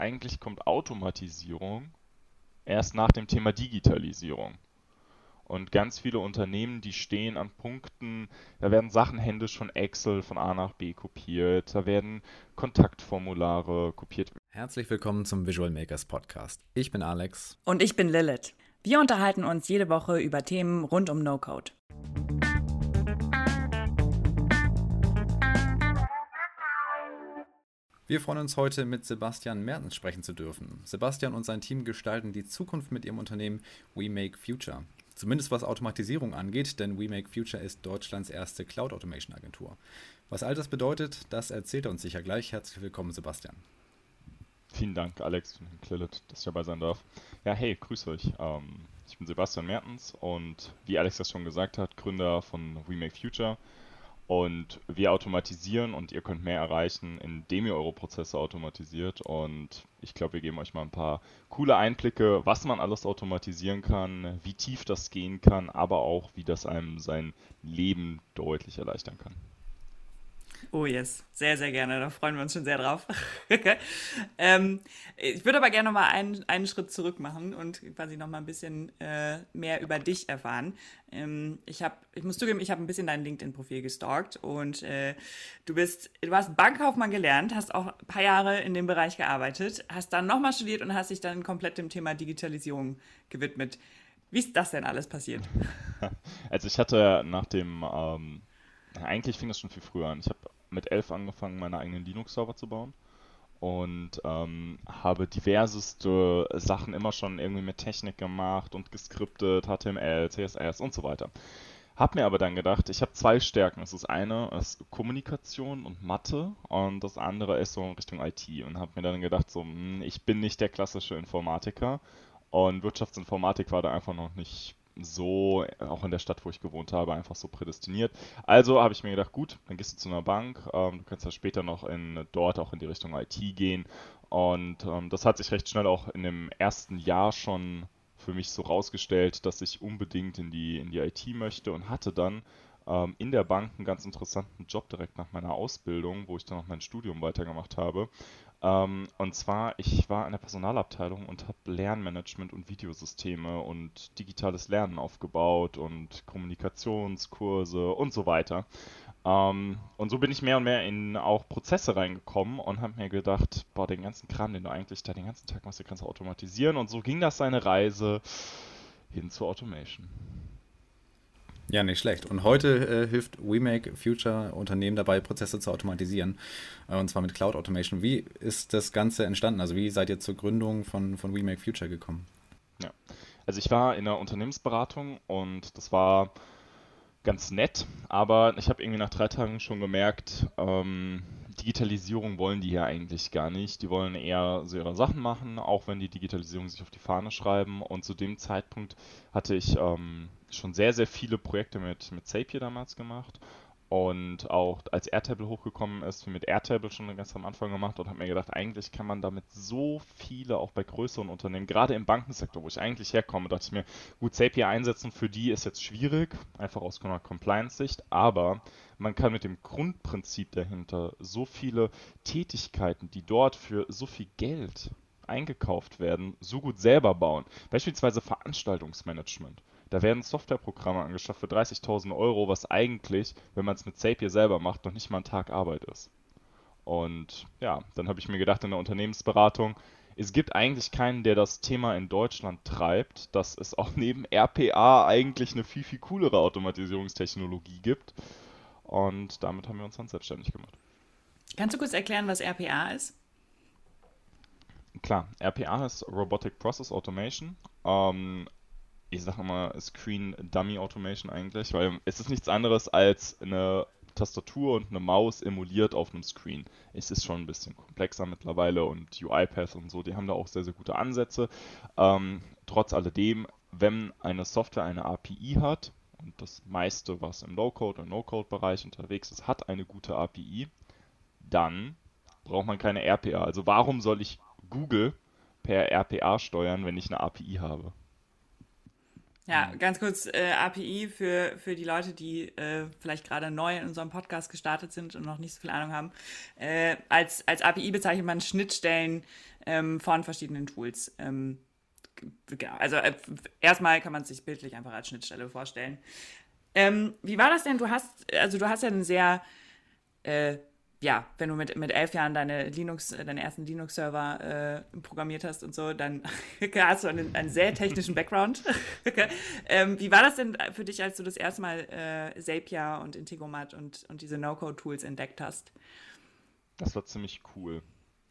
eigentlich kommt Automatisierung erst nach dem Thema Digitalisierung. Und ganz viele Unternehmen, die stehen an Punkten, da werden Sachen händisch von Excel von A nach B kopiert, da werden Kontaktformulare kopiert. Herzlich willkommen zum Visual Makers Podcast. Ich bin Alex. Und ich bin Lilith. Wir unterhalten uns jede Woche über Themen rund um No-Code. Wir freuen uns heute mit Sebastian Mertens sprechen zu dürfen. Sebastian und sein Team gestalten die Zukunft mit ihrem Unternehmen We Make Future. Zumindest was Automatisierung angeht, denn We Make Future ist Deutschlands erste Cloud Automation Agentur. Was all das bedeutet, das erzählt er uns sicher gleich. Herzlich willkommen, Sebastian. Vielen Dank, Alex und Klillet, dass ich dabei sein darf. Ja, hey, grüß euch. Ähm, ich bin Sebastian Mertens und wie Alex das schon gesagt hat, Gründer von We Make Future. Und wir automatisieren und ihr könnt mehr erreichen, indem ihr eure Prozesse automatisiert. Und ich glaube, wir geben euch mal ein paar coole Einblicke, was man alles automatisieren kann, wie tief das gehen kann, aber auch, wie das einem sein Leben deutlich erleichtern kann. Oh yes, sehr, sehr gerne. Da freuen wir uns schon sehr drauf. ähm, ich würde aber gerne noch mal einen, einen Schritt zurück machen und quasi noch mal ein bisschen äh, mehr über dich erfahren. Ähm, ich habe, ich muss zugeben, ich habe ein bisschen dein LinkedIn-Profil gestalkt und äh, du bist, du hast Bankkaufmann gelernt, hast auch ein paar Jahre in dem Bereich gearbeitet, hast dann nochmal studiert und hast dich dann komplett dem Thema Digitalisierung gewidmet. Wie ist das denn alles passiert? Also ich hatte nach dem ähm eigentlich fing das schon viel früher an. Ich habe mit elf angefangen, meine eigenen Linux-Server zu bauen und ähm, habe diverseste Sachen immer schon irgendwie mit Technik gemacht und geskriptet, HTML, CSS und so weiter. Hab mir aber dann gedacht, ich habe zwei Stärken. Das ist eine ist Kommunikation und Mathe und das andere ist so in Richtung IT. Und habe mir dann gedacht, so, hm, ich bin nicht der klassische Informatiker und Wirtschaftsinformatik war da einfach noch nicht so, auch in der Stadt, wo ich gewohnt habe, einfach so prädestiniert. Also habe ich mir gedacht, gut, dann gehst du zu einer Bank, ähm, du kannst ja später noch in, dort auch in die Richtung IT gehen. Und ähm, das hat sich recht schnell auch in dem ersten Jahr schon für mich so rausgestellt, dass ich unbedingt in die, in die IT möchte und hatte dann ähm, in der Bank einen ganz interessanten Job direkt nach meiner Ausbildung, wo ich dann noch mein Studium weitergemacht habe. Ähm, und zwar, ich war in der Personalabteilung und habe Lernmanagement und Videosysteme und digitales Lernen aufgebaut und Kommunikationskurse und so weiter. Ähm, und so bin ich mehr und mehr in auch Prozesse reingekommen und habe mir gedacht, boah, den ganzen Kram, den du eigentlich da den ganzen Tag machst, den kannst du automatisieren. Und so ging das seine Reise hin zur Automation. Ja, nicht schlecht. Und heute äh, hilft WeMake Future Unternehmen dabei, Prozesse zu automatisieren. Äh, und zwar mit Cloud Automation. Wie ist das Ganze entstanden? Also wie seid ihr zur Gründung von, von WeMake Future gekommen? Ja, also ich war in der Unternehmensberatung und das war ganz nett, aber ich habe irgendwie nach drei Tagen schon gemerkt, ähm, Digitalisierung wollen die hier eigentlich gar nicht. Die wollen eher so ihre Sachen machen, auch wenn die Digitalisierung sich auf die Fahne schreiben. Und zu dem Zeitpunkt hatte ich ähm, schon sehr, sehr viele Projekte mit, mit Zapier damals gemacht und auch als Airtable hochgekommen ist, mit Airtable schon ganz am Anfang gemacht und habe mir gedacht, eigentlich kann man damit so viele, auch bei größeren Unternehmen, gerade im Bankensektor, wo ich eigentlich herkomme, dachte ich mir, gut, Zapier einsetzen für die ist jetzt schwierig, einfach aus Compliance-Sicht, aber man kann mit dem Grundprinzip dahinter so viele Tätigkeiten, die dort für so viel Geld eingekauft werden, so gut selber bauen. Beispielsweise Veranstaltungsmanagement. Da werden Softwareprogramme angeschafft für 30.000 Euro, was eigentlich, wenn man es mit Zapier selber macht, noch nicht mal ein Tag Arbeit ist. Und ja, dann habe ich mir gedacht in der Unternehmensberatung, es gibt eigentlich keinen, der das Thema in Deutschland treibt, dass es auch neben RPA eigentlich eine viel, viel coolere Automatisierungstechnologie gibt. Und damit haben wir uns dann selbstständig gemacht. Kannst du kurz erklären, was RPA ist? Klar, RPA ist Robotic Process Automation. Ähm, ich sage immer Screen Dummy Automation eigentlich, weil es ist nichts anderes als eine Tastatur und eine Maus emuliert auf einem Screen. Es ist schon ein bisschen komplexer mittlerweile und UiPath und so, die haben da auch sehr, sehr gute Ansätze. Ähm, trotz alledem, wenn eine Software eine API hat, und das meiste, was im Low-Code und No-Code-Bereich unterwegs ist, hat eine gute API, dann braucht man keine RPA. Also warum soll ich Google per RPA steuern, wenn ich eine API habe? Ja, ganz kurz äh, API für, für die Leute, die äh, vielleicht gerade neu in unserem Podcast gestartet sind und noch nicht so viel Ahnung haben. Äh, als, als API bezeichnet man Schnittstellen, ähm, von verschiedenen Tools. Ähm, also äh, erstmal kann man sich bildlich einfach als Schnittstelle vorstellen. Ähm, wie war das denn? Du hast, also du hast ja einen sehr äh, ja, wenn du mit, mit elf Jahren deine Linux, äh, deinen ersten Linux-Server äh, programmiert hast und so, dann hast du einen, einen sehr technischen Background. ähm, wie war das denn für dich, als du das erste Mal äh, Zapier und Integromat und, und diese No-Code-Tools entdeckt hast? Das war ziemlich cool.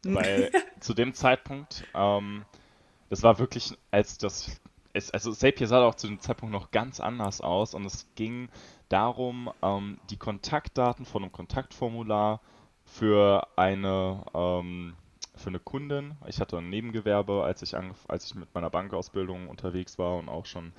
Weil zu dem Zeitpunkt, ähm, das war wirklich, als das, es, also Zapier sah auch zu dem Zeitpunkt noch ganz anders aus und es ging darum, ähm, die Kontaktdaten von einem Kontaktformular für eine, ähm, für eine Kundin. Ich hatte ein Nebengewerbe, als ich, als ich mit meiner Bankausbildung unterwegs war und auch schon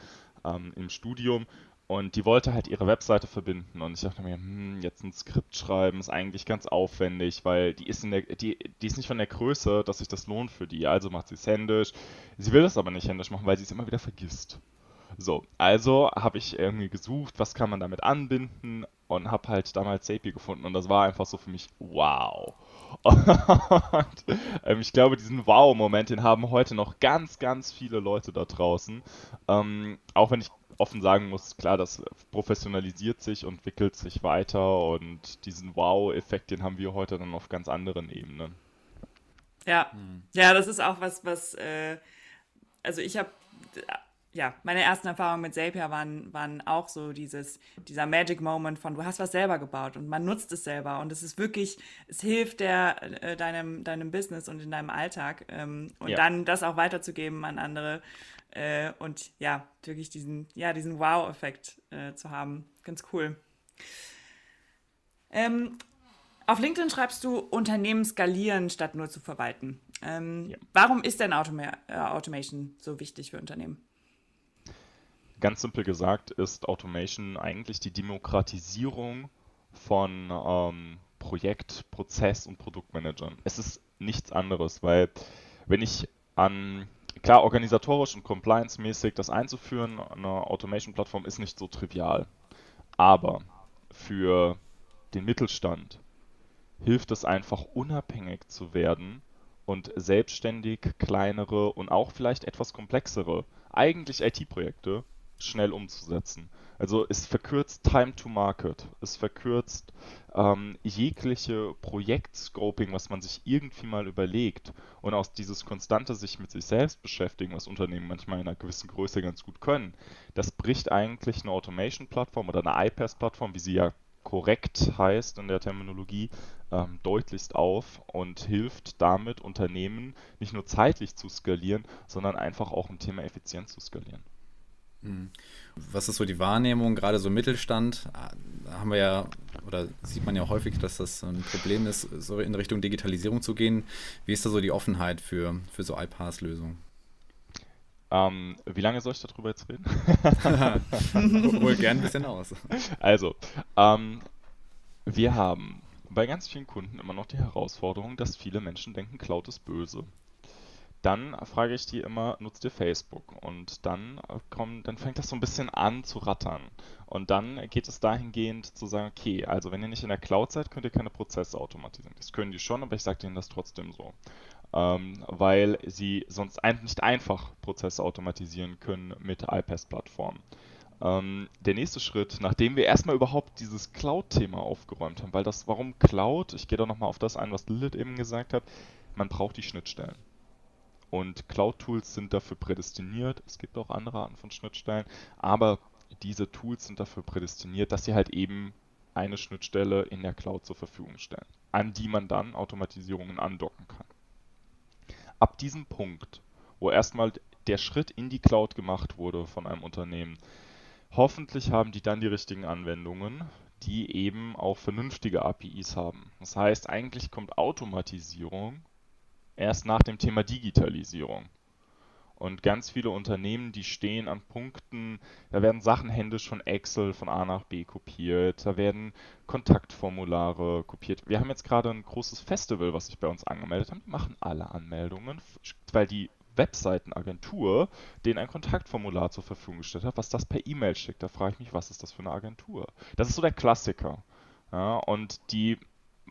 ähm, im Studium. Und die wollte halt ihre Webseite verbinden. Und ich dachte mir, hm, jetzt ein Skript schreiben ist eigentlich ganz aufwendig, weil die ist, in der, die, die ist nicht von der Größe, dass sich das lohnt für die. Also macht sie es händisch. Sie will das aber nicht händisch machen, weil sie es immer wieder vergisst. So, also habe ich irgendwie gesucht, was kann man damit anbinden und habe halt damals Zapier gefunden und das war einfach so für mich wow. Und ähm, ich glaube, diesen Wow-Moment, den haben heute noch ganz, ganz viele Leute da draußen. Ähm, auch wenn ich offen sagen muss, klar, das professionalisiert sich und entwickelt sich weiter und diesen Wow-Effekt, den haben wir heute dann auf ganz anderen Ebenen. Ja, hm. ja, das ist auch was, was, äh, also ich habe ja, meine ersten Erfahrungen mit Zapier waren, waren auch so dieses, dieser Magic Moment von, du hast was selber gebaut und man nutzt es selber und es ist wirklich, es hilft der, äh, deinem, deinem Business und in deinem Alltag ähm, und ja. dann das auch weiterzugeben an andere äh, und ja, wirklich diesen, ja, diesen Wow-Effekt äh, zu haben. Ganz cool. Ähm, auf LinkedIn schreibst du Unternehmen skalieren statt nur zu verwalten. Ähm, ja. Warum ist denn Automa äh, Automation so wichtig für Unternehmen? Ganz simpel gesagt ist Automation eigentlich die Demokratisierung von ähm, Projekt, Prozess und Produktmanagern. Es ist nichts anderes, weil wenn ich an klar organisatorisch und compliance-mäßig das einzuführen, eine Automation-Plattform ist nicht so trivial. Aber für den Mittelstand hilft es einfach unabhängig zu werden und selbstständig kleinere und auch vielleicht etwas komplexere, eigentlich IT-Projekte schnell umzusetzen. Also es verkürzt Time to Market, es verkürzt ähm, jegliche Projektscoping, was man sich irgendwie mal überlegt und aus dieses konstante sich mit sich selbst beschäftigen, was Unternehmen manchmal in einer gewissen Größe ganz gut können, das bricht eigentlich eine Automation-Plattform oder eine iPaaS-Plattform, wie sie ja korrekt heißt in der Terminologie, ähm, deutlichst auf und hilft damit Unternehmen nicht nur zeitlich zu skalieren, sondern einfach auch im Thema Effizienz zu skalieren. Was ist so die Wahrnehmung, gerade so Mittelstand? Da haben wir ja, oder sieht man ja häufig, dass das ein Problem ist, so in Richtung Digitalisierung zu gehen. Wie ist da so die Offenheit für, für so iPaaS-Lösungen? Ähm, wie lange soll ich darüber jetzt reden? Hol gern ein bisschen aus. Also, ähm, wir haben bei ganz vielen Kunden immer noch die Herausforderung, dass viele Menschen denken, Cloud ist böse dann frage ich die immer, nutzt ihr Facebook? Und dann, äh, kommt, dann fängt das so ein bisschen an zu rattern. Und dann geht es dahingehend zu sagen, okay, also wenn ihr nicht in der Cloud seid, könnt ihr keine Prozesse automatisieren. Das können die schon, aber ich sage denen das trotzdem so. Ähm, weil sie sonst ein, nicht einfach Prozesse automatisieren können mit iPaaS-Plattformen. Ähm, der nächste Schritt, nachdem wir erstmal überhaupt dieses Cloud-Thema aufgeräumt haben, weil das, warum Cloud, ich gehe da nochmal auf das ein, was Lilith eben gesagt hat, man braucht die Schnittstellen. Und Cloud-Tools sind dafür prädestiniert. Es gibt auch andere Arten von Schnittstellen, aber diese Tools sind dafür prädestiniert, dass sie halt eben eine Schnittstelle in der Cloud zur Verfügung stellen, an die man dann Automatisierungen andocken kann. Ab diesem Punkt, wo erstmal der Schritt in die Cloud gemacht wurde von einem Unternehmen, hoffentlich haben die dann die richtigen Anwendungen, die eben auch vernünftige APIs haben. Das heißt, eigentlich kommt Automatisierung erst nach dem Thema Digitalisierung. Und ganz viele Unternehmen, die stehen an Punkten, da werden Sachen händisch von Excel von A nach B kopiert, da werden Kontaktformulare kopiert. Wir haben jetzt gerade ein großes Festival, was sich bei uns angemeldet hat. Die machen alle Anmeldungen, weil die Webseitenagentur denen ein Kontaktformular zur Verfügung gestellt hat, was das per E-Mail schickt. Da frage ich mich, was ist das für eine Agentur? Das ist so der Klassiker. Ja, und die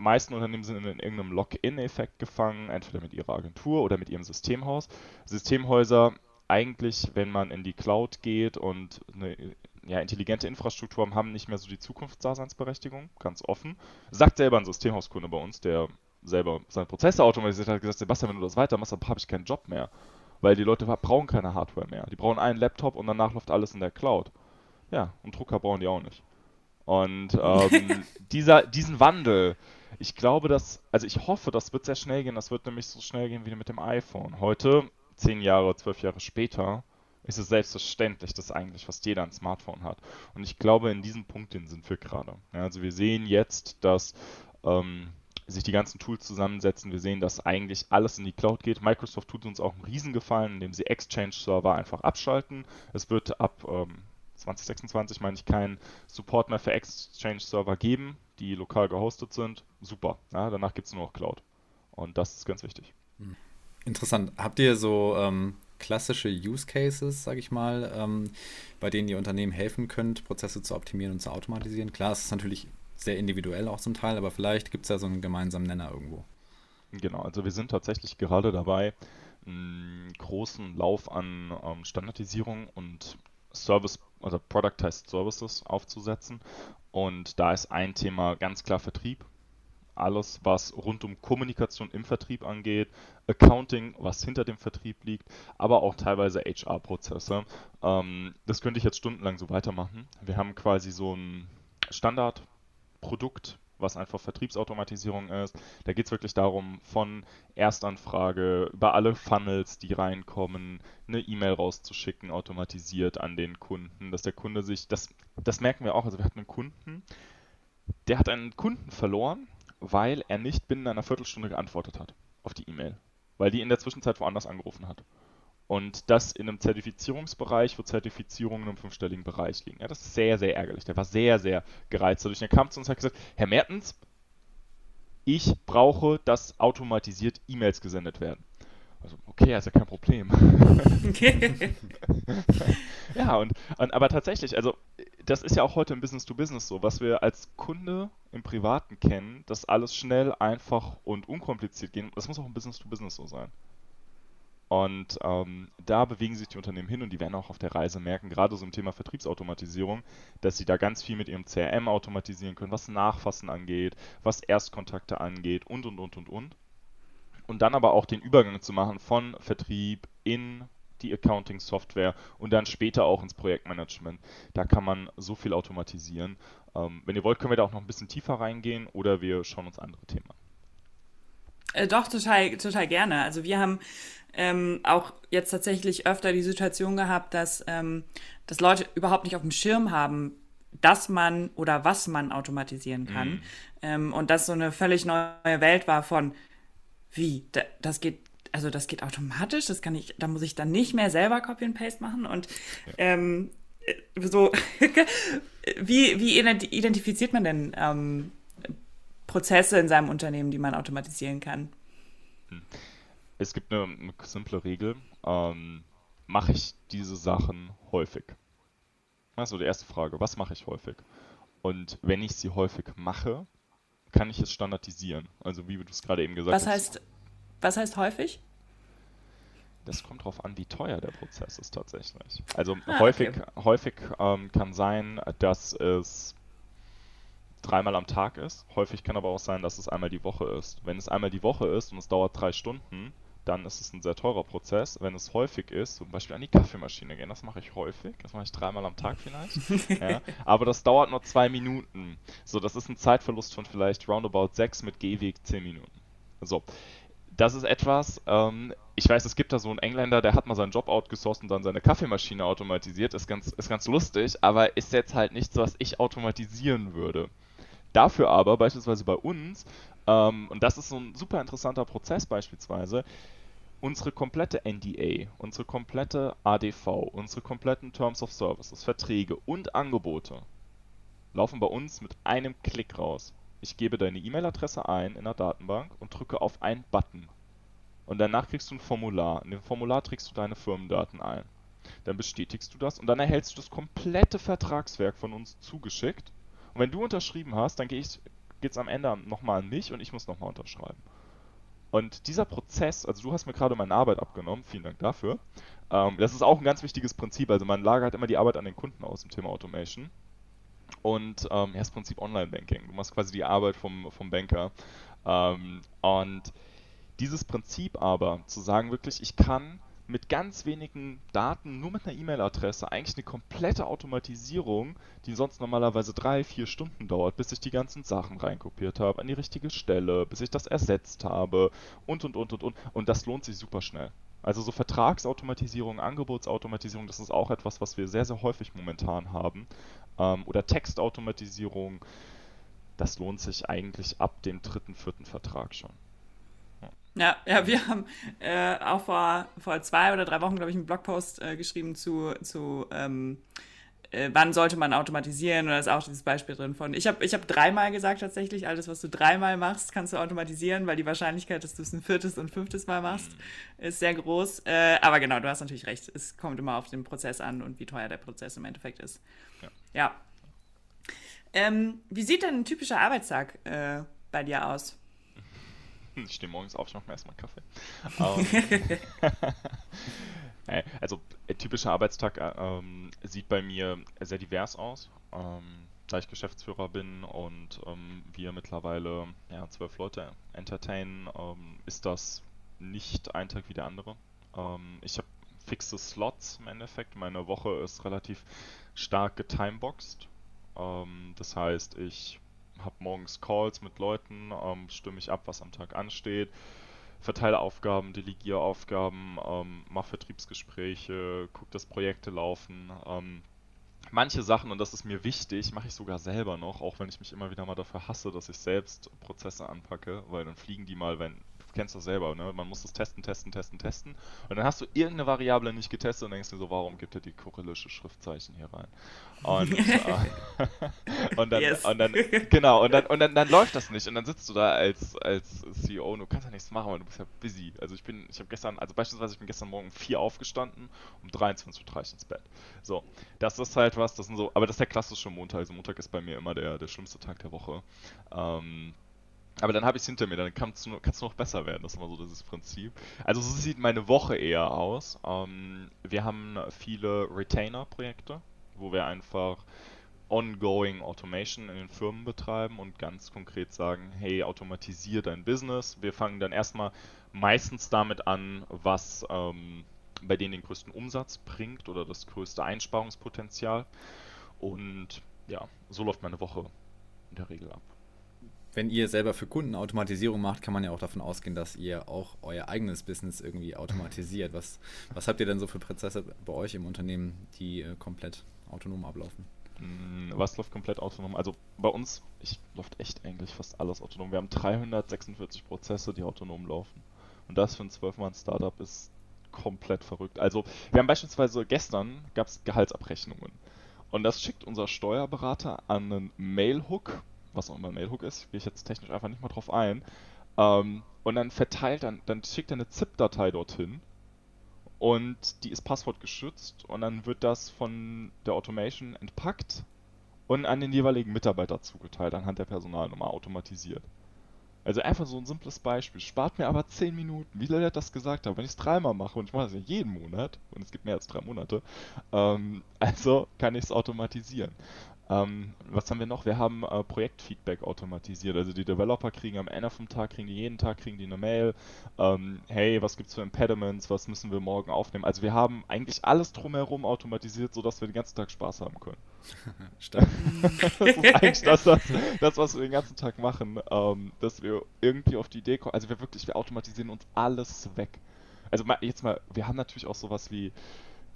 meisten Unternehmen sind in irgendeinem Lock-in-Effekt gefangen, entweder mit ihrer Agentur oder mit ihrem Systemhaus. Systemhäuser eigentlich, wenn man in die Cloud geht und eine ja, intelligente Infrastruktur haben, haben nicht mehr so die Zukunftsdaseinsberechtigung, ganz offen. Sagt selber ein Systemhauskunde bei uns, der selber seine Prozesse automatisiert hat, gesagt, Sebastian, wenn du das weitermachst, dann habe ich keinen Job mehr. Weil die Leute brauchen keine Hardware mehr. Die brauchen einen Laptop und danach läuft alles in der Cloud. Ja, und Drucker brauchen die auch nicht. Und ähm, dieser, diesen Wandel, ich glaube, dass, also ich hoffe, das wird sehr schnell gehen. Das wird nämlich so schnell gehen wie mit dem iPhone. Heute, zehn Jahre, zwölf Jahre später, ist es selbstverständlich, dass eigentlich fast jeder ein Smartphone hat. Und ich glaube, in diesem Punkt sind wir gerade. Ja, also wir sehen jetzt, dass ähm, sich die ganzen Tools zusammensetzen. Wir sehen, dass eigentlich alles in die Cloud geht. Microsoft tut uns auch einen Riesengefallen, indem sie Exchange-Server einfach abschalten. Es wird ab ähm, 2026, meine ich, keinen Support mehr für Exchange-Server geben, die lokal gehostet sind. Super. Ja, danach gibt es nur noch Cloud. Und das ist ganz wichtig. Hm. Interessant. Habt ihr so ähm, klassische Use Cases, sage ich mal, ähm, bei denen ihr Unternehmen helfen könnt, Prozesse zu optimieren und zu automatisieren? Klar, es ist natürlich sehr individuell auch zum Teil, aber vielleicht gibt es ja so einen gemeinsamen Nenner irgendwo. Genau, also wir sind tatsächlich gerade dabei, einen großen Lauf an ähm, Standardisierung und Service, also Productized Services aufzusetzen. Und da ist ein Thema ganz klar Vertrieb. Alles, was rund um Kommunikation im Vertrieb angeht, Accounting, was hinter dem Vertrieb liegt, aber auch teilweise HR-Prozesse. Ähm, das könnte ich jetzt stundenlang so weitermachen. Wir haben quasi so ein Standard Produkt, was einfach Vertriebsautomatisierung ist. Da geht es wirklich darum, von Erstanfrage über alle Funnels, die reinkommen, eine E-Mail rauszuschicken, automatisiert an den Kunden, dass der Kunde sich, das, das merken wir auch, also wir hatten einen Kunden, der hat einen Kunden verloren, weil er nicht binnen einer Viertelstunde geantwortet hat auf die E-Mail, weil die in der Zwischenzeit woanders angerufen hat. Und das in einem Zertifizierungsbereich, wo Zertifizierungen im fünfstelligen Bereich liegen. Ja, das ist sehr, sehr ärgerlich. Der war sehr, sehr gereizt dadurch. Er kam zu uns und hat gesagt, Herr Mertens, ich brauche, dass automatisiert E-Mails gesendet werden. Also, okay, ist ja kein Problem. ja, und, und, aber tatsächlich, also das ist ja auch heute im Business to Business so, was wir als Kunde im Privaten kennen, dass alles schnell, einfach und unkompliziert gehen. Das muss auch im Business to Business so sein. Und ähm, da bewegen sich die Unternehmen hin und die werden auch auf der Reise merken, gerade so im Thema Vertriebsautomatisierung, dass sie da ganz viel mit ihrem CRM automatisieren können, was Nachfassen angeht, was Erstkontakte angeht und und und und und. Und dann aber auch den Übergang zu machen von Vertrieb in die Accounting-Software und dann später auch ins Projektmanagement. Da kann man so viel automatisieren. Ähm, wenn ihr wollt, können wir da auch noch ein bisschen tiefer reingehen oder wir schauen uns andere Themen an. Äh, doch, total, total gerne. Also wir haben ähm, auch jetzt tatsächlich öfter die Situation gehabt, dass, ähm, dass Leute überhaupt nicht auf dem Schirm haben, dass man oder was man automatisieren kann. Mhm. Ähm, und das so eine völlig neue Welt war von, wie, da, das geht, also das geht automatisch, das kann ich, da muss ich dann nicht mehr selber Copy and Paste machen. Und ja. ähm, so, wie, wie identifiziert man denn ähm, Prozesse in seinem Unternehmen, die man automatisieren kann? Hm es gibt eine, eine simple Regel. Ähm, mache ich diese Sachen häufig? Also die erste Frage, was mache ich häufig? Und wenn ich sie häufig mache, kann ich es standardisieren. Also wie du es gerade eben gesagt was hast. Heißt, was heißt häufig? Das kommt darauf an, wie teuer der Prozess ist tatsächlich. Also ah, häufig, okay. häufig ähm, kann sein, dass es dreimal am Tag ist. Häufig kann aber auch sein, dass es einmal die Woche ist. Wenn es einmal die Woche ist und es dauert drei Stunden, dann ist es ein sehr teurer Prozess. Wenn es häufig ist, zum Beispiel an die Kaffeemaschine gehen, das mache ich häufig, das mache ich dreimal am Tag vielleicht. ja, aber das dauert nur zwei Minuten. So, das ist ein Zeitverlust von vielleicht roundabout sechs mit Gehweg zehn Minuten. So, das ist etwas, ähm, ich weiß, es gibt da so einen Engländer, der hat mal seinen Job outgesourced und dann seine Kaffeemaschine automatisiert. Ist ganz, ist ganz lustig, aber ist jetzt halt nichts, was ich automatisieren würde. Dafür aber beispielsweise bei uns, ähm, und das ist so ein super interessanter Prozess beispielsweise, unsere komplette NDA, unsere komplette ADV, unsere kompletten Terms of Services, Verträge und Angebote laufen bei uns mit einem Klick raus. Ich gebe deine E-Mail-Adresse ein in der Datenbank und drücke auf einen Button. Und danach kriegst du ein Formular. In dem Formular trägst du deine Firmendaten ein. Dann bestätigst du das und dann erhältst du das komplette Vertragswerk von uns zugeschickt. Und wenn du unterschrieben hast, dann geht es am Ende nochmal an mich und ich muss nochmal unterschreiben. Und dieser Prozess, also du hast mir gerade meine Arbeit abgenommen, vielen Dank dafür. Ähm, das ist auch ein ganz wichtiges Prinzip. Also man lagert immer die Arbeit an den Kunden aus im Thema Automation. Und ähm, ja, das Prinzip Online-Banking. Du machst quasi die Arbeit vom, vom Banker. Ähm, und dieses Prinzip aber, zu sagen wirklich, ich kann mit ganz wenigen Daten, nur mit einer E-Mail-Adresse, eigentlich eine komplette Automatisierung, die sonst normalerweise drei, vier Stunden dauert, bis ich die ganzen Sachen reinkopiert habe, an die richtige Stelle, bis ich das ersetzt habe und und und und und. Und das lohnt sich super schnell. Also so Vertragsautomatisierung, Angebotsautomatisierung, das ist auch etwas, was wir sehr, sehr häufig momentan haben. Ähm, oder Textautomatisierung, das lohnt sich eigentlich ab dem dritten, vierten Vertrag schon. Ja, ja, wir haben äh, auch vor, vor zwei oder drei Wochen, glaube ich, einen Blogpost äh, geschrieben zu, zu ähm, äh, wann sollte man automatisieren oder ist auch dieses Beispiel drin von. Ich habe ich hab dreimal gesagt tatsächlich, alles, was du dreimal machst, kannst du automatisieren, weil die Wahrscheinlichkeit, dass du es ein viertes und fünftes Mal machst, ist sehr groß. Äh, aber genau, du hast natürlich recht. Es kommt immer auf den Prozess an und wie teuer der Prozess im Endeffekt ist. Ja. ja. Ähm, wie sieht denn ein typischer Arbeitstag äh, bei dir aus? Ich stehe morgens auf, ich mache mir erstmal Kaffee. ähm, also, ein typischer Arbeitstag äh, ähm, sieht bei mir sehr divers aus. Ähm, da ich Geschäftsführer bin und ähm, wir mittlerweile ja, zwölf Leute entertainen, ähm, ist das nicht ein Tag wie der andere. Ähm, ich habe fixe Slots im Endeffekt. Meine Woche ist relativ stark getimeboxed. das heißt, ich habe morgens Calls mit Leuten, ähm, stimme ich ab, was am Tag ansteht, verteile Aufgaben, delegiere Aufgaben, ähm, mache Vertriebsgespräche, gucke, dass Projekte laufen. Ähm, manche Sachen, und das ist mir wichtig, mache ich sogar selber noch, auch wenn ich mich immer wieder mal dafür hasse, dass ich selbst Prozesse anpacke, weil dann fliegen die mal, wenn kennst das selber, ne? Man muss das testen, testen, testen, testen. Und dann hast du irgendeine Variable nicht getestet und denkst dir so, warum gibt er die kyrillische Schriftzeichen hier rein? Und, äh, und dann, yes. und dann, genau, und dann, und dann, dann läuft das nicht. Und dann sitzt du da als, als CEO und du kannst ja nichts machen, weil du bist ja busy. Also ich bin, ich habe gestern, also beispielsweise, ich bin gestern Morgen um 4 aufgestanden, um 23.30 Uhr ins Bett. So, das ist halt was, das sind so, aber das ist der klassische Montag. Also Montag ist bei mir immer der, der schlimmste Tag der Woche. Ähm, aber dann habe ich es hinter mir, dann kannst du, kannst du noch besser werden. Das ist immer so dieses Prinzip. Also so sieht meine Woche eher aus. Ähm, wir haben viele Retainer-Projekte, wo wir einfach ongoing Automation in den Firmen betreiben und ganz konkret sagen, hey, automatisier dein Business. Wir fangen dann erstmal meistens damit an, was ähm, bei denen den größten Umsatz bringt oder das größte Einsparungspotenzial. Und ja, so läuft meine Woche in der Regel ab wenn ihr selber für Kunden Automatisierung macht, kann man ja auch davon ausgehen, dass ihr auch euer eigenes Business irgendwie automatisiert. Was, was habt ihr denn so für Prozesse bei euch im Unternehmen, die äh, komplett autonom ablaufen? Mm, was läuft komplett autonom? Also bei uns ich, läuft echt eigentlich fast alles autonom. Wir haben 346 Prozesse, die autonom laufen. Und das für ein 12-Mann-Startup ist komplett verrückt. Also wir haben beispielsweise gestern gab es Gehaltsabrechnungen. Und das schickt unser Steuerberater an einen Mailhook was auch immer Mailhook ist, gehe ich jetzt technisch einfach nicht mal drauf ein. Ähm, und dann verteilt, dann, dann schickt er eine ZIP-Datei dorthin und die ist passwortgeschützt und dann wird das von der Automation entpackt und an den jeweiligen Mitarbeiter zugeteilt, anhand der Personalnummer automatisiert. Also einfach so ein simples Beispiel. Spart mir aber 10 Minuten. Wie Lilith das gesagt hat, wenn ich es dreimal mache und ich mache das ja jeden Monat, und es gibt mehr als drei Monate, ähm, also kann ich es automatisieren. Ähm, was haben wir noch? Wir haben äh, Projektfeedback automatisiert. Also die Developer kriegen am Ende vom Tag, kriegen die jeden Tag, kriegen die eine Mail. Ähm, hey, was gibt's für Impediments? Was müssen wir morgen aufnehmen? Also wir haben eigentlich alles drumherum automatisiert, sodass wir den ganzen Tag Spaß haben können. Stark. das ist eigentlich das, das, das, was wir den ganzen Tag machen, ähm, dass wir irgendwie auf die Idee kommen. Also wir wirklich, wir automatisieren uns alles weg. Also jetzt mal, wir haben natürlich auch sowas wie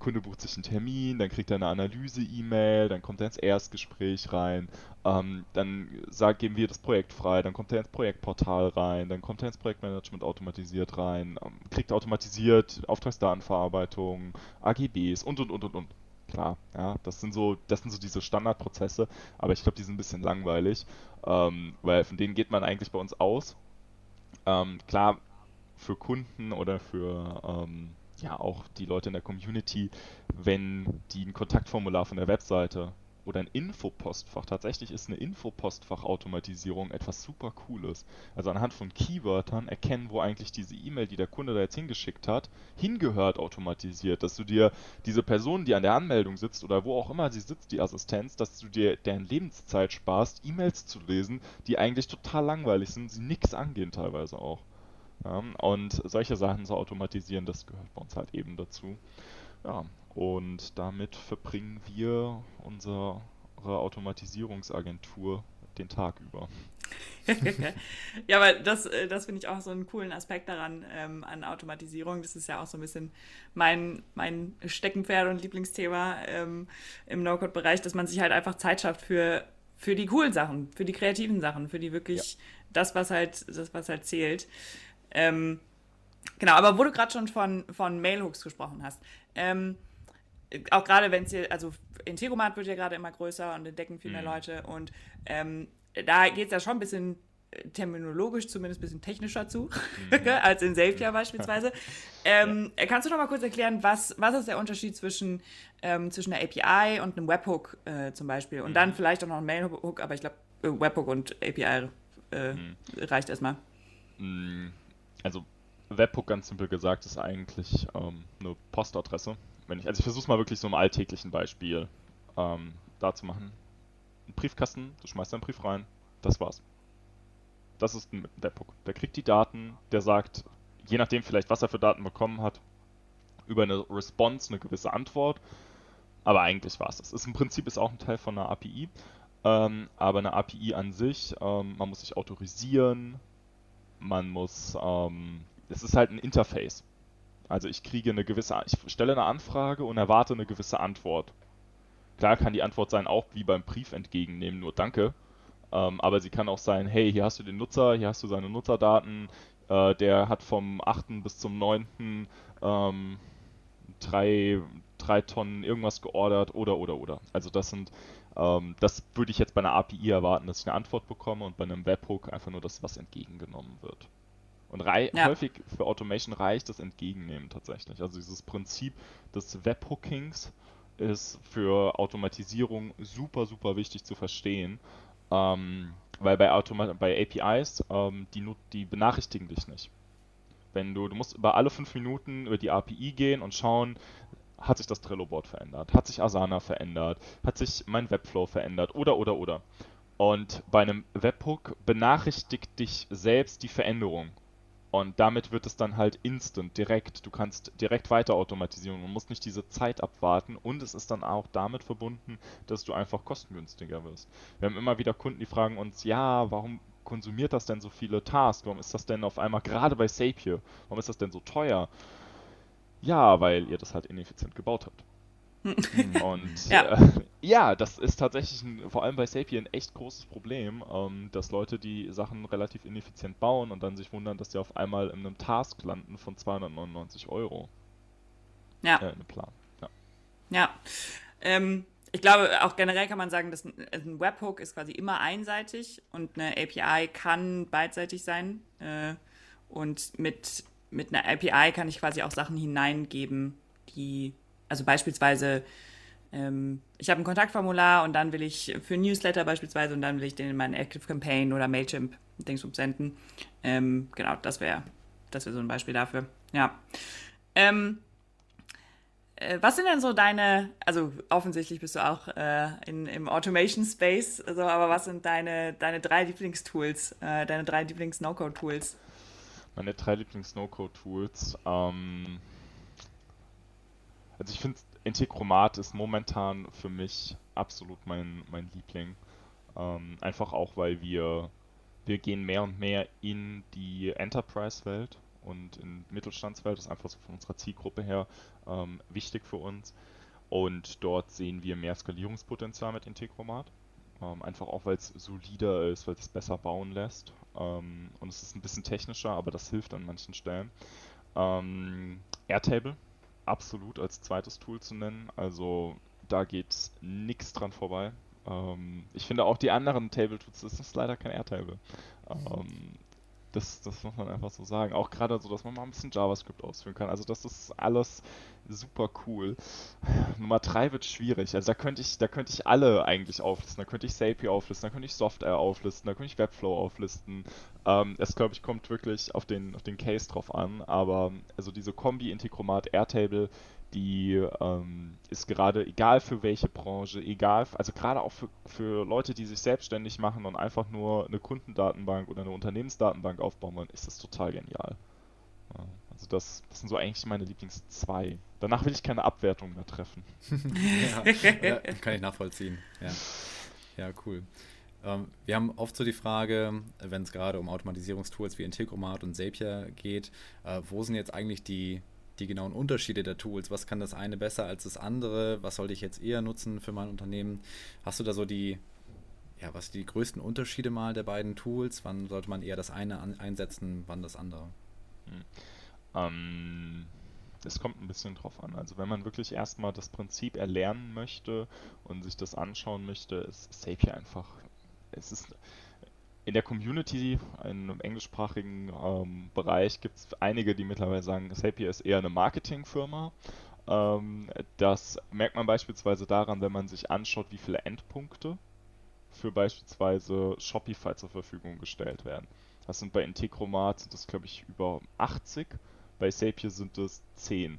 Kunde bucht sich einen Termin, dann kriegt er eine Analyse-E-Mail, dann kommt er ins Erstgespräch rein, ähm, dann sag, geben wir das Projekt frei, dann kommt er ins Projektportal rein, dann kommt er ins Projektmanagement automatisiert rein, ähm, kriegt automatisiert Auftragsdatenverarbeitung, AGBs und und und und und. Klar, ja, das sind so, das sind so diese Standardprozesse, aber ich glaube, die sind ein bisschen langweilig, ähm, weil von denen geht man eigentlich bei uns aus. Ähm, klar, für Kunden oder für ähm, ja auch die Leute in der Community, wenn die ein Kontaktformular von der Webseite oder ein Infopostfach. Tatsächlich ist eine Infopostfach-Automatisierung etwas super Cooles. Also anhand von Keywörtern erkennen, wo eigentlich diese E-Mail, die der Kunde da jetzt hingeschickt hat, hingehört automatisiert. Dass du dir diese Person, die an der Anmeldung sitzt oder wo auch immer sie sitzt, die Assistenz, dass du dir deren Lebenszeit sparst, E-Mails zu lesen, die eigentlich total langweilig sind, sie nichts angehen teilweise auch. Ja, und solche Sachen zu automatisieren, das gehört bei uns halt eben dazu. Ja, und damit verbringen wir unsere Automatisierungsagentur den Tag über. ja, aber das, äh, das finde ich auch so einen coolen Aspekt daran, ähm, an Automatisierung. Das ist ja auch so ein bisschen mein, mein Steckenpferd und Lieblingsthema ähm, im No-Code-Bereich, dass man sich halt einfach Zeit schafft für, für die coolen Sachen, für die kreativen Sachen, für die wirklich ja. das, was halt, das, was halt zählt. Ähm, genau, aber wo du gerade schon von, von Mailhooks gesprochen hast, ähm, auch gerade wenn es hier, also Integromat wird ja gerade immer größer und entdecken viel mehr mhm. Leute und ähm, da geht es ja schon ein bisschen äh, terminologisch zumindest ein bisschen technischer zu, mhm. als in Zapier beispielsweise. Ähm, kannst du noch mal kurz erklären, was, was ist der Unterschied zwischen, ähm, zwischen einer API und einem Webhook äh, zum Beispiel? Und mhm. dann vielleicht auch noch ein Mailhook, aber ich glaube, äh, Webhook und API äh, mhm. reicht erstmal. Mhm. Also Webhook ganz simpel gesagt ist eigentlich ähm, eine Postadresse, wenn ich, also ich versuche es mal wirklich so im alltäglichen Beispiel ähm, da zu machen. Ein Briefkasten, du schmeißt deinen Brief rein, das war's. Das ist ein Webhook. Der kriegt die Daten, der sagt, je nachdem vielleicht, was er für Daten bekommen hat, über eine Response eine gewisse Antwort. Aber eigentlich war es das. Ist Im Prinzip ist auch ein Teil von einer API. Ähm, aber eine API an sich, ähm, man muss sich autorisieren, man muss, ähm, es ist halt ein Interface. Also ich kriege eine gewisse, ich stelle eine Anfrage und erwarte eine gewisse Antwort. Klar kann die Antwort sein, auch wie beim Brief entgegennehmen, nur Danke. Ähm, aber sie kann auch sein, hey, hier hast du den Nutzer, hier hast du seine Nutzerdaten, äh, der hat vom 8. bis zum 9. Ähm, drei, drei Tonnen irgendwas geordert oder oder oder. Also das sind, ähm, das würde ich jetzt bei einer API erwarten, dass ich eine Antwort bekomme und bei einem Webhook einfach nur das, was entgegengenommen wird. Und ja. häufig für Automation reicht das Entgegennehmen tatsächlich. Also dieses Prinzip des Webhookings ist für Automatisierung super, super wichtig zu verstehen. Ähm, weil bei, Automa bei APIs, ähm, die, die benachrichtigen dich nicht. Wenn du, du musst über alle fünf Minuten über die API gehen und schauen, hat sich das Trello-Board verändert, hat sich Asana verändert, hat sich mein Webflow verändert oder oder oder. Und bei einem Webhook benachrichtigt dich selbst die Veränderung und damit wird es dann halt instant, direkt. Du kannst direkt weiter automatisieren und musst nicht diese Zeit abwarten. Und es ist dann auch damit verbunden, dass du einfach kostengünstiger wirst. Wir haben immer wieder Kunden, die fragen uns, ja, warum konsumiert das denn so viele Tasks? Warum ist das denn auf einmal gerade bei Zapier? Warum ist das denn so teuer? Ja, weil ihr das halt ineffizient gebaut habt. Und ja. Äh, ja. das ist tatsächlich ein, vor allem bei Sapien ein echt großes Problem, ähm, dass Leute die Sachen relativ ineffizient bauen und dann sich wundern, dass sie auf einmal in einem Task landen von 299 Euro. Ja. Äh, in Plan. Ja. ja. Ähm, ich glaube, auch generell kann man sagen, dass ein, ein, Webhook ist quasi immer einseitig und eine API kann beidseitig sein. Äh, und mit, mit einer API kann ich quasi auch Sachen hineingeben, die also beispielsweise, ähm, ich habe ein Kontaktformular und dann will ich für Newsletter beispielsweise und dann will ich den in meinen Active Campaign oder Mailchimp Dings senden. Ähm, genau, das wäre das wär so ein Beispiel dafür. Ja. Ähm, äh, was sind denn so deine, also offensichtlich bist du auch äh, in, im Automation Space, also, aber was sind deine, deine drei Lieblingstools, äh, deine drei Lieblings-No-Code-Tools? Meine drei Lieblings-No-Code-Tools, ähm, also ich finde, Integromat ist momentan für mich absolut mein, mein Liebling. Ähm, einfach auch, weil wir, wir gehen mehr und mehr in die Enterprise-Welt und in Mittelstandswelt. Das ist einfach so von unserer Zielgruppe her ähm, wichtig für uns. Und dort sehen wir mehr Skalierungspotenzial mit Integromat. Ähm, einfach auch, weil es solider ist, weil es besser bauen lässt. Ähm, und es ist ein bisschen technischer, aber das hilft an manchen Stellen. Ähm, Airtable absolut als zweites Tool zu nennen. Also da geht nichts dran vorbei. Ähm, ich finde auch die anderen Table Tools, das ist leider kein Airtable. Ähm, Das, das muss man einfach so sagen. Auch gerade so, dass man mal ein bisschen JavaScript ausführen kann. Also das ist alles super cool. Nummer 3 wird schwierig. Also da könnte ich, da könnte ich alle eigentlich auflisten. Da könnte ich Zapier auflisten, da könnte ich Software auflisten, da könnte ich Webflow auflisten. Ähm, es glaube ich kommt wirklich auf den, auf den Case drauf an. Aber also diese Kombi Integromat Airtable die ähm, ist gerade egal für welche Branche, egal, also gerade auch für, für Leute, die sich selbstständig machen und einfach nur eine Kundendatenbank oder eine Unternehmensdatenbank aufbauen wollen, ist das total genial. Ja, also das, das sind so eigentlich meine Lieblings zwei. Danach will ich keine Abwertung mehr treffen. ja, kann ich nachvollziehen. Ja, ja cool. Ähm, wir haben oft so die Frage, wenn es gerade um Automatisierungstools wie Integromat und Zapier geht, äh, wo sind jetzt eigentlich die die genauen Unterschiede der Tools. Was kann das eine besser als das andere? Was sollte ich jetzt eher nutzen für mein Unternehmen? Hast du da so die, ja, was die größten Unterschiede mal der beiden Tools? Wann sollte man eher das eine an, einsetzen, wann das andere? Hm. Ähm, es kommt ein bisschen drauf an. Also wenn man wirklich erstmal das Prinzip erlernen möchte und sich das anschauen möchte, ist Zapier einfach. Es ist in der Community, im englischsprachigen ähm, Bereich, gibt es einige, die mittlerweile sagen, Zapier ist eher eine Marketingfirma. Ähm, das merkt man beispielsweise daran, wenn man sich anschaut, wie viele Endpunkte für beispielsweise Shopify zur Verfügung gestellt werden. Das sind bei Integromat sind das glaube ich über 80, bei Zapier sind es 10.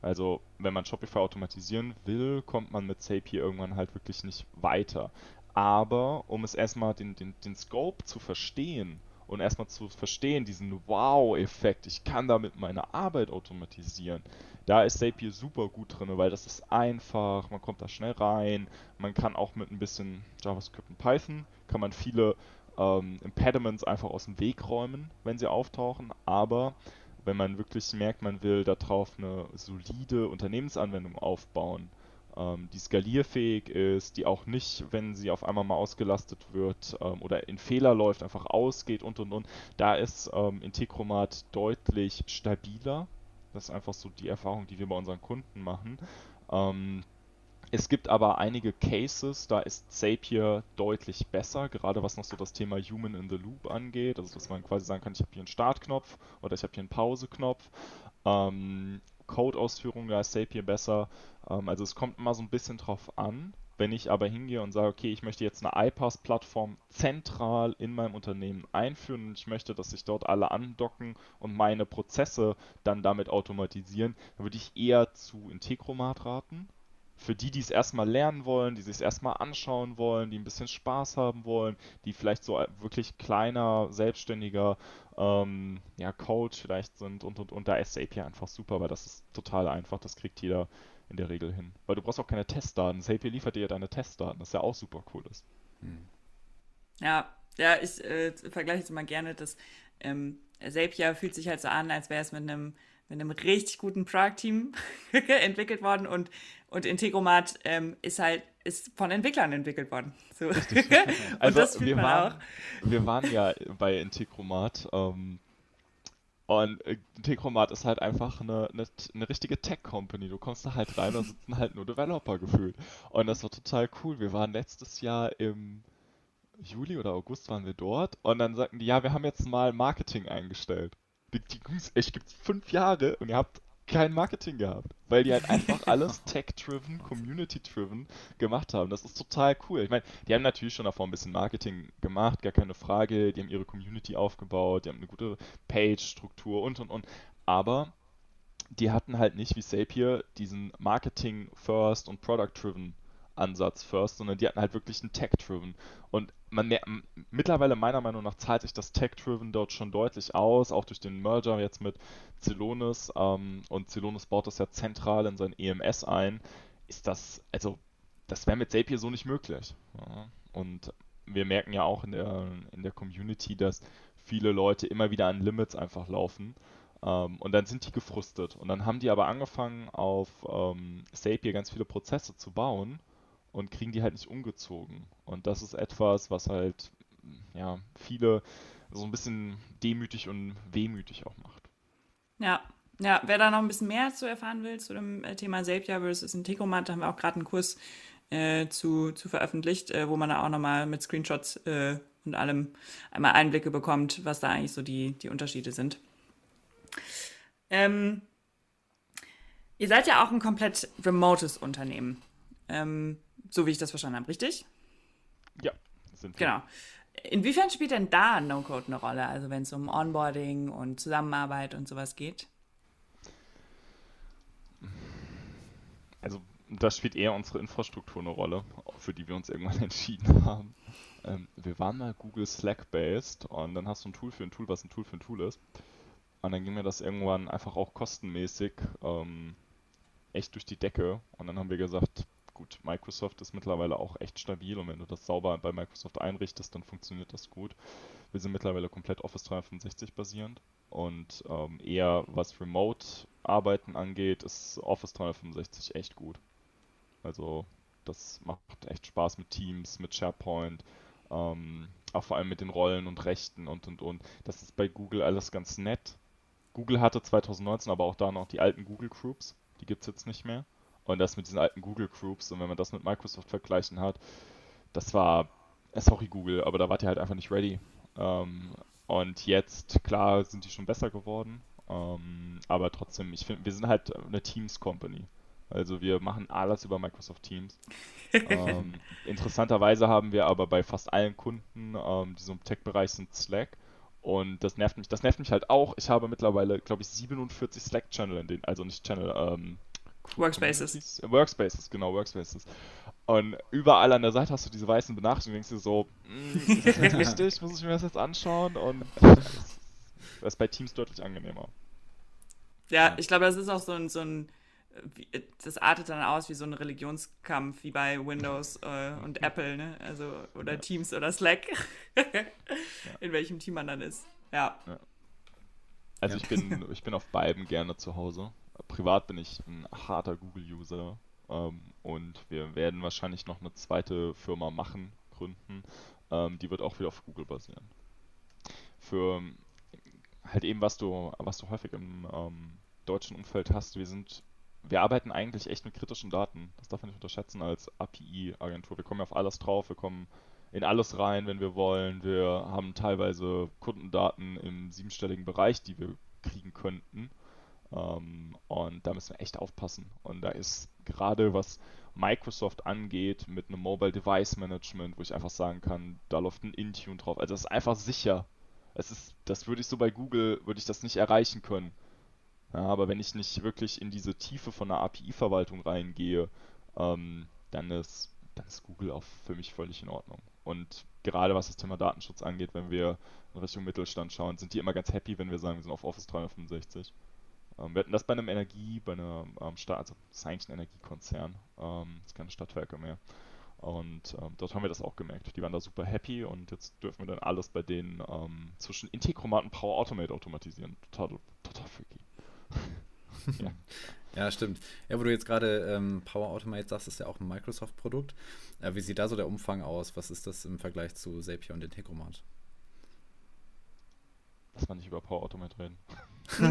Also wenn man Shopify automatisieren will, kommt man mit Zapier irgendwann halt wirklich nicht weiter. Aber um es erstmal den, den, den Scope zu verstehen und erstmal zu verstehen, diesen Wow-Effekt, ich kann damit meine Arbeit automatisieren, da ist Zapier super gut drin, weil das ist einfach, man kommt da schnell rein, man kann auch mit ein bisschen JavaScript und Python, kann man viele ähm, Impediments einfach aus dem Weg räumen, wenn sie auftauchen, aber wenn man wirklich merkt, man will darauf eine solide Unternehmensanwendung aufbauen, ähm, die skalierfähig ist, die auch nicht, wenn sie auf einmal mal ausgelastet wird ähm, oder in Fehler läuft, einfach ausgeht und und und. Da ist ähm, Integromat deutlich stabiler. Das ist einfach so die Erfahrung, die wir bei unseren Kunden machen. Ähm, es gibt aber einige Cases, da ist Zapier deutlich besser, gerade was noch so das Thema Human in the Loop angeht. Also, dass man quasi sagen kann, ich habe hier einen Startknopf oder ich habe hier einen Pauseknopf. Ähm, Code-Ausführung, da ist Zapier besser. Ähm, also es kommt immer so ein bisschen drauf an. Wenn ich aber hingehe und sage, okay, ich möchte jetzt eine iPaaS-Plattform zentral in meinem Unternehmen einführen und ich möchte, dass sich dort alle andocken und meine Prozesse dann damit automatisieren, dann würde ich eher zu Integromat raten. Für die, die es erstmal lernen wollen, die sich es erstmal anschauen wollen, die ein bisschen Spaß haben wollen, die vielleicht so wirklich kleiner, selbstständiger ähm, ja, Coach vielleicht sind und und und da ist Zapier einfach super, weil das ist total einfach, das kriegt jeder in der Regel hin. Weil du brauchst auch keine Testdaten. Zapier liefert dir ja deine Testdaten, das ja auch super cool ist. Hm. Ja, ja, ich äh, vergleiche es immer gerne, dass ähm, Zapier fühlt sich halt so an, als wäre es mit einem mit einem richtig guten Product-Team entwickelt worden und, und Integromat ähm, ist halt ist von Entwicklern entwickelt worden. So. also wir waren, auch. wir waren ja bei Integromat ähm, und äh, Integromat ist halt einfach eine, eine, eine richtige Tech-Company. Du kommst da halt rein, da sitzen halt nur Developer gefühlt. Und das war total cool. Wir waren letztes Jahr im Juli oder August waren wir dort und dann sagten die, ja, wir haben jetzt mal Marketing eingestellt. Die, die echt gibt's fünf Jahre und ihr habt kein Marketing gehabt, weil die halt einfach alles tech-driven, community-driven gemacht haben. Das ist total cool. Ich meine, die haben natürlich schon davor ein bisschen Marketing gemacht, gar keine Frage. Die haben ihre Community aufgebaut, die haben eine gute Page-Struktur und und und. Aber die hatten halt nicht wie Zapier diesen Marketing-first und Product-driven Ansatz first, sondern die hatten halt wirklich einen Tech-driven. Und man mittlerweile meiner Meinung nach zahlt sich das Tech-driven dort schon deutlich aus, auch durch den Merger jetzt mit Celonis ähm, und Celonis baut das ja zentral in sein EMS ein, ist das, also das wäre mit Zapier so nicht möglich. Ja. Und wir merken ja auch in der, in der Community, dass viele Leute immer wieder an Limits einfach laufen. Ähm, und dann sind die gefrustet. Und dann haben die aber angefangen, auf ähm, Zapier ganz viele Prozesse zu bauen und kriegen die halt nicht umgezogen. Und das ist etwas, was halt ja viele so ein bisschen demütig und wehmütig auch macht. Ja, ja, wer da noch ein bisschen mehr zu erfahren will zu dem äh, Thema Zapier versus Integromat, da haben wir auch gerade einen Kurs äh, zu, zu veröffentlicht, äh, wo man da auch nochmal mit Screenshots äh, und allem einmal Einblicke bekommt, was da eigentlich so die, die Unterschiede sind. Ähm, ihr seid ja auch ein komplett remotes Unternehmen. Ähm, so wie ich das verstanden habe, richtig? Ja, sind wir. Genau. Inwiefern spielt denn da No-Code eine Rolle? Also wenn es um Onboarding und Zusammenarbeit und sowas geht? Also da spielt eher unsere Infrastruktur eine Rolle, für die wir uns irgendwann entschieden haben. Ähm, wir waren mal Google Slack-based und dann hast du ein Tool für ein Tool, was ein Tool für ein Tool ist. Und dann ging mir das irgendwann einfach auch kostenmäßig ähm, echt durch die Decke. Und dann haben wir gesagt, gut, Microsoft ist mittlerweile auch echt stabil und wenn du das sauber bei Microsoft einrichtest, dann funktioniert das gut. Wir sind mittlerweile komplett Office 365 basierend und ähm, eher was Remote-Arbeiten angeht, ist Office 365 echt gut. Also das macht echt Spaß mit Teams, mit SharePoint, ähm, auch vor allem mit den Rollen und Rechten und und und. Das ist bei Google alles ganz nett. Google hatte 2019 aber auch da noch die alten Google Groups, die gibt es jetzt nicht mehr. Und das mit diesen alten Google Groups und wenn man das mit Microsoft vergleichen hat, das war, äh, sorry Google, aber da wart ihr halt einfach nicht ready. Ähm, und jetzt, klar, sind die schon besser geworden, ähm, aber trotzdem, ich finde, wir sind halt eine Teams Company. Also wir machen alles über Microsoft Teams. ähm, interessanterweise haben wir aber bei fast allen Kunden, ähm, die so im Tech-Bereich sind, Slack. Und das nervt mich, das nervt mich halt auch. Ich habe mittlerweile, glaube ich, 47 Slack-Channel in denen, also nicht Channel, ähm, Workspaces. Workspaces, genau, Workspaces. Und überall an der Seite hast du diese weißen Benachrichtigungen, denkst du so, mm, ist das jetzt wichtig, muss ich mir das jetzt anschauen? Und das ist bei Teams deutlich angenehmer. Ja, ich glaube, das ist auch so ein, so ein das artet dann aus wie so ein Religionskampf, wie bei Windows äh, und Apple, ne? Also, oder ja. Teams oder Slack. In welchem Team man dann ist. Ja. ja. Also ich bin, ich bin auf beiden gerne zu Hause. Privat bin ich ein harter Google-User ähm, und wir werden wahrscheinlich noch eine zweite Firma machen, gründen. Ähm, die wird auch wieder auf Google basieren. Für halt eben, was du, was du häufig im ähm, deutschen Umfeld hast, wir sind wir arbeiten eigentlich echt mit kritischen Daten. Das darf man nicht unterschätzen als API-Agentur. Wir kommen auf alles drauf, wir kommen in alles rein, wenn wir wollen. Wir haben teilweise Kundendaten im siebenstelligen Bereich, die wir kriegen könnten. Ähm, und da müssen wir echt aufpassen. Und da ist gerade was Microsoft angeht mit einem Mobile Device Management, wo ich einfach sagen kann, da läuft ein Intune drauf. Also es ist einfach sicher. Es ist, das würde ich so bei Google, würde ich das nicht erreichen können. Ja, aber wenn ich nicht wirklich in diese Tiefe von der API-Verwaltung reingehe, ähm, dann, ist, dann ist Google auch für mich völlig in Ordnung. Und gerade was das Thema Datenschutz angeht, wenn wir in Richtung Mittelstand schauen, sind die immer ganz happy, wenn wir sagen, wir sind auf Office 365. Ähm, wir hatten das bei einem Energie, bei einer ähm, Stadt, also das ist eigentlich ein Energiekonzern, ähm, ist keine Stadtwerke mehr. Und ähm, dort haben wir das auch gemerkt. Die waren da super happy und jetzt dürfen wir dann alles bei denen ähm, zwischen Integromat und Power Automate automatisieren. Total, total freaky. ja. ja, stimmt. Ja, wo du jetzt gerade ähm, Power Automate sagst, ist ja auch ein Microsoft-Produkt. Äh, wie sieht da so der Umfang aus? Was ist das im Vergleich zu Zapier und Integromat? Lass mal nicht über Power Automate reden.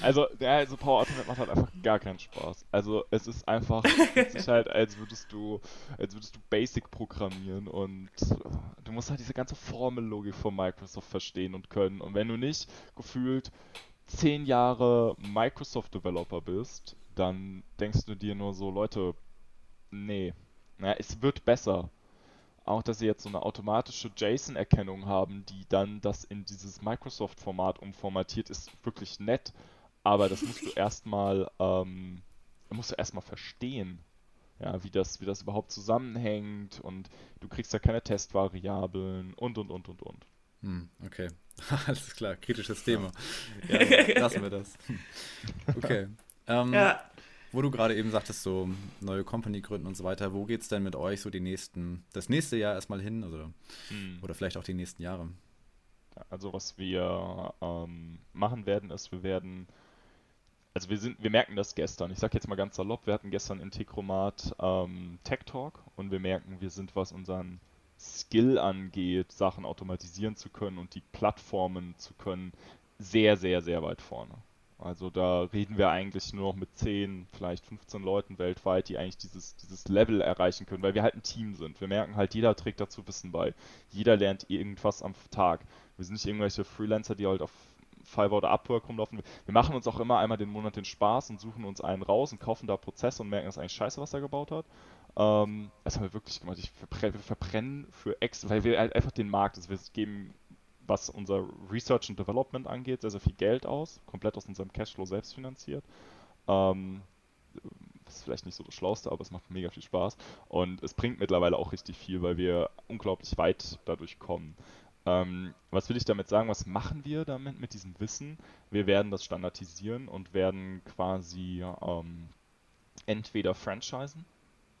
also, ja, also Power Automate macht halt einfach gar keinen Spaß. Also es ist einfach, es ist halt, als würdest du, als würdest du Basic programmieren und du musst halt diese ganze Formellogik von Microsoft verstehen und können. Und wenn du nicht gefühlt zehn Jahre Microsoft Developer bist, dann denkst du dir nur so, Leute, nee, naja, es wird besser auch, dass sie jetzt so eine automatische JSON-Erkennung haben, die dann das in dieses Microsoft-Format umformatiert, ist wirklich nett. Aber das musst du erstmal, ähm, musst du erstmal verstehen, ja, wie das, wie das überhaupt zusammenhängt und du kriegst ja keine Testvariablen und und und und und. Hm, okay. Alles klar, kritisches Thema. Ja, ja lassen wir das. Okay. Ähm, ja wo du gerade eben sagtest, so neue Company gründen und so weiter, wo geht es denn mit euch so die nächsten, das nächste Jahr erstmal hin oder, hm. oder vielleicht auch die nächsten Jahre? Also was wir ähm, machen werden, ist, wir werden, also wir sind, wir merken das gestern. Ich sag jetzt mal ganz salopp, wir hatten gestern Integromat ähm, Tech Talk und wir merken, wir sind, was unseren Skill angeht, Sachen automatisieren zu können und die Plattformen zu können, sehr, sehr, sehr weit vorne. Also da reden wir eigentlich nur noch mit 10, vielleicht 15 Leuten weltweit, die eigentlich dieses, dieses Level erreichen können, weil wir halt ein Team sind. Wir merken halt, jeder trägt dazu Wissen bei. Jeder lernt irgendwas am Tag. Wir sind nicht irgendwelche Freelancer, die halt auf Fiverr oder Upwork rumlaufen. Wir machen uns auch immer einmal den Monat den Spaß und suchen uns einen raus und kaufen da Prozesse und merken, das ist eigentlich scheiße, was er gebaut hat. Ähm, das haben wir wirklich gemacht. Ich verbrennen für Ex, weil wir halt einfach den Markt, also wir geben was unser Research und Development angeht, sehr, sehr viel Geld aus, komplett aus unserem Cashflow selbst finanziert. Ähm, das ist vielleicht nicht so das Schlauste, aber es macht mega viel Spaß. Und es bringt mittlerweile auch richtig viel, weil wir unglaublich weit dadurch kommen. Ähm, was will ich damit sagen? Was machen wir damit mit diesem Wissen? Wir werden das standardisieren und werden quasi ähm, entweder franchisen,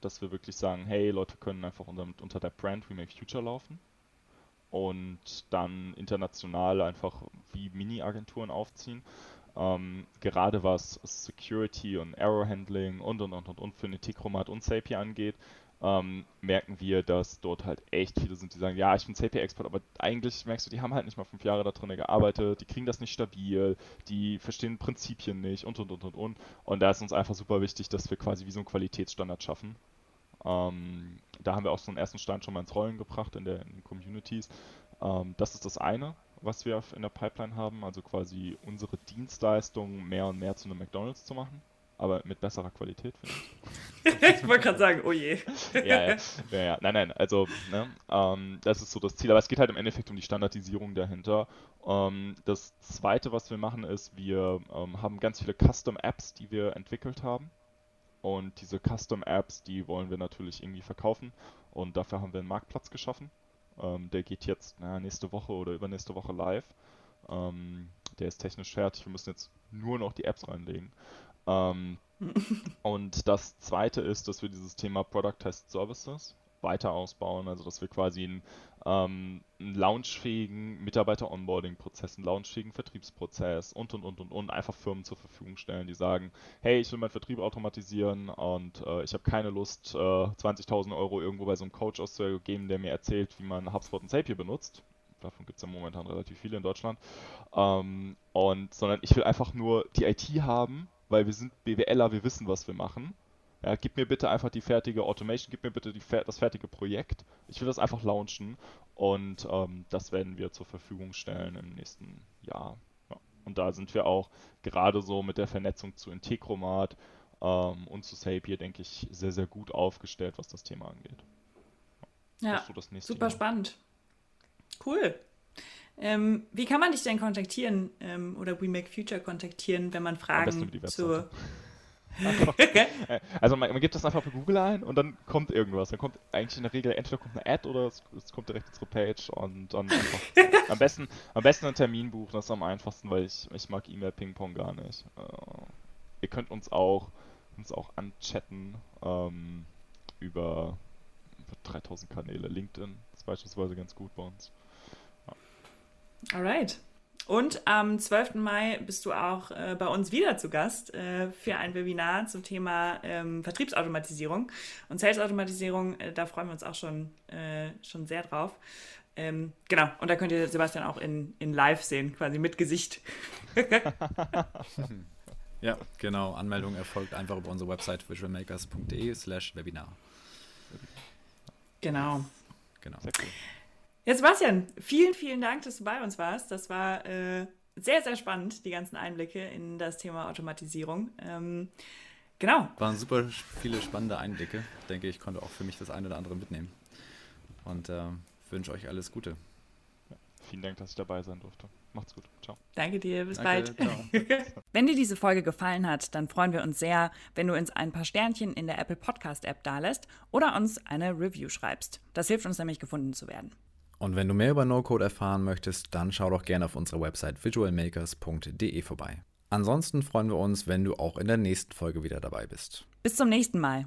dass wir wirklich sagen, hey, Leute können einfach unter, unter der Brand We Make Future laufen und dann international einfach wie Mini-Agenturen aufziehen. Ähm, gerade was Security und Error Handling und und und und, und für eine T-Chromat und Zapier angeht, ähm, merken wir, dass dort halt echt viele sind, die sagen, ja, ich bin Zapier-Expert, aber eigentlich merkst du, die haben halt nicht mal fünf Jahre da drin gearbeitet, die kriegen das nicht stabil, die verstehen Prinzipien nicht und und und und und. Und da ist uns einfach super wichtig, dass wir quasi wie so einen Qualitätsstandard schaffen. Ähm, da haben wir auch so einen ersten Stein schon mal ins Rollen gebracht in, der, in den Communities. Ähm, das ist das eine, was wir in der Pipeline haben, also quasi unsere Dienstleistung mehr und mehr zu einem McDonalds zu machen, aber mit besserer Qualität, finde ich. ich wollte gerade sagen, oh je. ja, ja, ja, ja, nein, nein, also ne, ähm, das ist so das Ziel, aber es geht halt im Endeffekt um die Standardisierung dahinter. Ähm, das zweite, was wir machen, ist, wir ähm, haben ganz viele Custom-Apps, die wir entwickelt haben und diese Custom-Apps, die wollen wir natürlich irgendwie verkaufen. Und dafür haben wir einen Marktplatz geschaffen. Ähm, der geht jetzt na, nächste Woche oder übernächste Woche live. Ähm, der ist technisch fertig. Wir müssen jetzt nur noch die Apps reinlegen. Ähm, und das zweite ist, dass wir dieses Thema Product Test Services weiter ausbauen, also dass wir quasi einen, ähm, einen launchfähigen Mitarbeiter-Onboarding-Prozess, einen launchfähigen Vertriebsprozess und und und und und einfach Firmen zur Verfügung stellen, die sagen, hey, ich will meinen Vertrieb automatisieren und äh, ich habe keine Lust, äh, 20.000 Euro irgendwo bei so einem Coach auszugeben, der mir erzählt, wie man HubSpot und Zapier benutzt. Davon gibt es ja momentan relativ viele in Deutschland. Ähm, und, sondern ich will einfach nur die IT haben, weil wir sind BWLer, wir wissen, was wir machen ja, gib mir bitte einfach die fertige Automation, gib mir bitte die, das fertige Projekt. Ich will das einfach launchen und ähm, das werden wir zur Verfügung stellen im nächsten Jahr. Ja. Und da sind wir auch gerade so mit der Vernetzung zu Integromat ähm, und zu Sapier, denke ich, sehr, sehr gut aufgestellt, was das Thema angeht. Ja, so super Jahr. spannend. Cool. Ähm, wie kann man dich denn kontaktieren ähm, oder We Make Future kontaktieren, wenn man Fragen zur also man, man, gibt das einfach bei Google ein und dann kommt irgendwas. Dann kommt eigentlich in der Regel entweder kommt eine Ad oder es, es kommt direkt unsere Page und dann einfach am besten am besten einen Termin buchen, das ist am einfachsten, weil ich, ich mag E-Mail-Ping-Pong gar nicht. Uh, ihr könnt uns auch uns auch anchatten ähm, über, über 3000 Kanäle. LinkedIn ist beispielsweise ganz gut bei uns. Ja. Alright. Und am 12. Mai bist du auch äh, bei uns wieder zu Gast äh, für ein Webinar zum Thema ähm, Vertriebsautomatisierung und Sales-Automatisierung. Äh, da freuen wir uns auch schon, äh, schon sehr drauf. Ähm, genau, und da könnt ihr Sebastian auch in, in live sehen, quasi mit Gesicht. ja, genau. Anmeldung erfolgt einfach über unsere Website visualmakers.de slash Webinar. Genau. Genau. Sehr cool. Ja, Sebastian, vielen, vielen Dank, dass du bei uns warst. Das war äh, sehr, sehr spannend, die ganzen Einblicke in das Thema Automatisierung. Ähm, genau. Waren super viele spannende Einblicke. Ich denke, ich konnte auch für mich das eine oder andere mitnehmen. Und äh, wünsche euch alles Gute. Ja, vielen Dank, dass ich dabei sein durfte. Macht's gut. Ciao. Danke dir. Bis Danke, bald. wenn dir diese Folge gefallen hat, dann freuen wir uns sehr, wenn du uns ein paar Sternchen in der Apple Podcast App dalässt oder uns eine Review schreibst. Das hilft uns nämlich, gefunden zu werden. Und wenn du mehr über No-Code erfahren möchtest, dann schau doch gerne auf unserer Website visualmakers.de vorbei. Ansonsten freuen wir uns, wenn du auch in der nächsten Folge wieder dabei bist. Bis zum nächsten Mal.